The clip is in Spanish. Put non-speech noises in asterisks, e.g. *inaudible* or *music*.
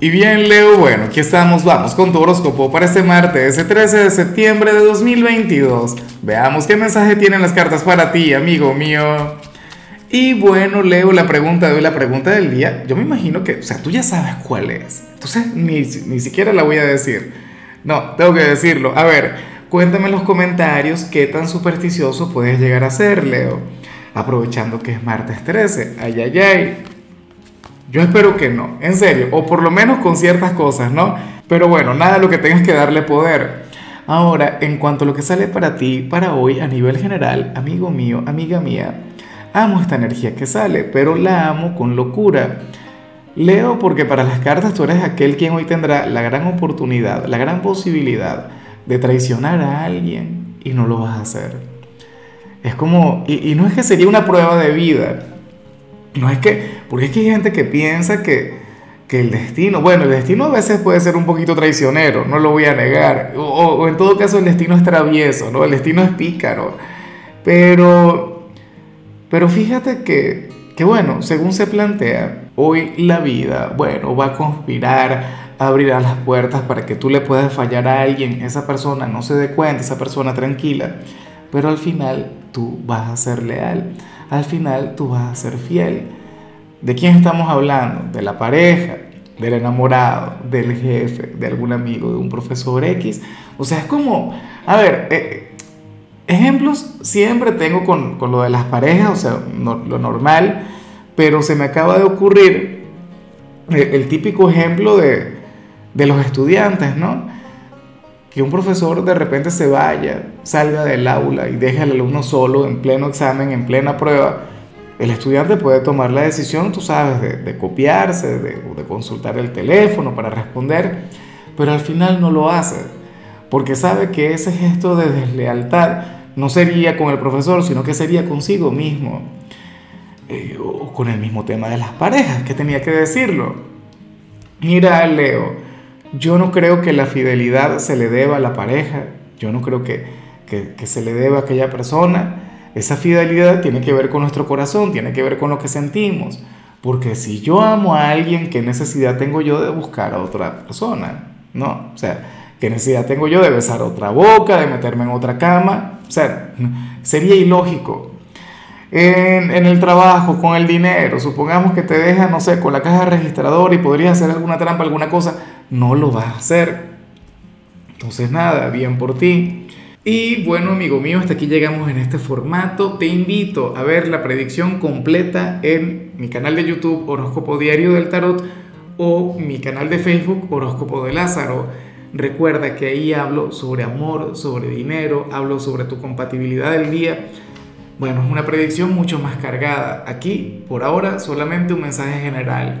Y bien, Leo, bueno, aquí estamos, vamos con tu horóscopo para este martes, el 13 de septiembre de 2022. Veamos qué mensaje tienen las cartas para ti, amigo mío. Y bueno, Leo, la pregunta de hoy, la pregunta del día, yo me imagino que, o sea, tú ya sabes cuál es. Entonces, ni, ni siquiera la voy a decir. No, tengo que decirlo. A ver, cuéntame en los comentarios qué tan supersticioso puedes llegar a ser, Leo. Aprovechando que es martes 13. Ay, ay, ay. Yo espero que no, en serio, o por lo menos con ciertas cosas, ¿no? Pero bueno, nada lo que tengas que darle poder. Ahora, en cuanto a lo que sale para ti, para hoy, a nivel general, amigo mío, amiga mía, amo esta energía que sale, pero la amo con locura. Leo porque para las cartas tú eres aquel quien hoy tendrá la gran oportunidad, la gran posibilidad de traicionar a alguien y no lo vas a hacer. Es como, y, y no es que sería una prueba de vida, no es que, porque es que hay gente que piensa que, que el destino, bueno, el destino a veces puede ser un poquito traicionero, no lo voy a negar, o, en todo caso el destino es travieso, ¿no? El destino es pícaro, pero, pero fíjate que, que bueno, según se plantea, hoy la vida, bueno, va a conspirar, abrirá las puertas para que tú le puedas fallar a alguien, esa persona no se dé cuenta, esa persona tranquila, pero al final tú vas a ser leal al final tú vas a ser fiel. ¿De quién estamos hablando? De la pareja, del enamorado, del jefe, de algún amigo, de un profesor X. O sea, es como, a ver, eh, ejemplos siempre tengo con, con, lo de las parejas, o sea, lo normal, pero se me acaba de ocurrir el, el típico ejemplo de, de los estudiantes, ¿no? Que un profesor de repente se vaya, salga del aula y deje al alumno solo en pleno examen, en plena prueba, el estudiante puede tomar la decisión, tú sabes, de, de copiarse, de, de, consultar el teléfono para responder, pero al final no lo hace, porque sabe que ese gesto de deslealtad no sería con el profesor, sino que sería consigo mismo, eh, o con el mismo tema de las parejas, que tenía que decirlo. Mira, Leo, yo no creo que la fidelidad se le deba a la pareja, yo no creo que, que, se le deba a aquella persona. Esa fidelidad tiene que ver con nuestro corazón, tiene que ver con lo que sentimos. Porque si yo amo a alguien, ¿qué necesidad tengo yo de buscar a otra persona? ¿No? O sea, ¿qué necesidad tengo yo de besar otra boca, de meterme en otra cama? O sea, *laughs* sería ilógico. En, en, el trabajo, con el dinero, supongamos que te deja, no sé, con la caja registradora y podrías hacer alguna trampa, alguna cosa, no lo vas a hacer. Entonces nada, bien por ti. Y bueno, amigo mío, hasta aquí llegamos en este formato. Te invito a ver la predicción completa en mi canal de YouTube Horóscopo Diario del Tarot o mi canal de Facebook Horóscopo de Lázaro. Recuerda que ahí hablo sobre amor, sobre dinero, hablo sobre tu compatibilidad del día bueno, es una predicción mucho más cargada. Aquí, por ahora, solamente un mensaje general.